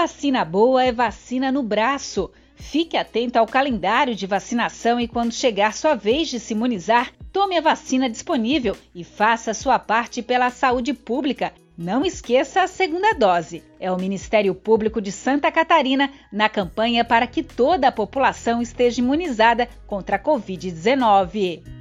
Vacina boa é vacina no braço. Fique atento ao calendário de vacinação e quando chegar sua vez de se imunizar, tome a vacina disponível e faça sua parte pela saúde pública. Não esqueça a segunda dose. É o Ministério Público de Santa Catarina na campanha para que toda a população esteja imunizada contra a Covid-19.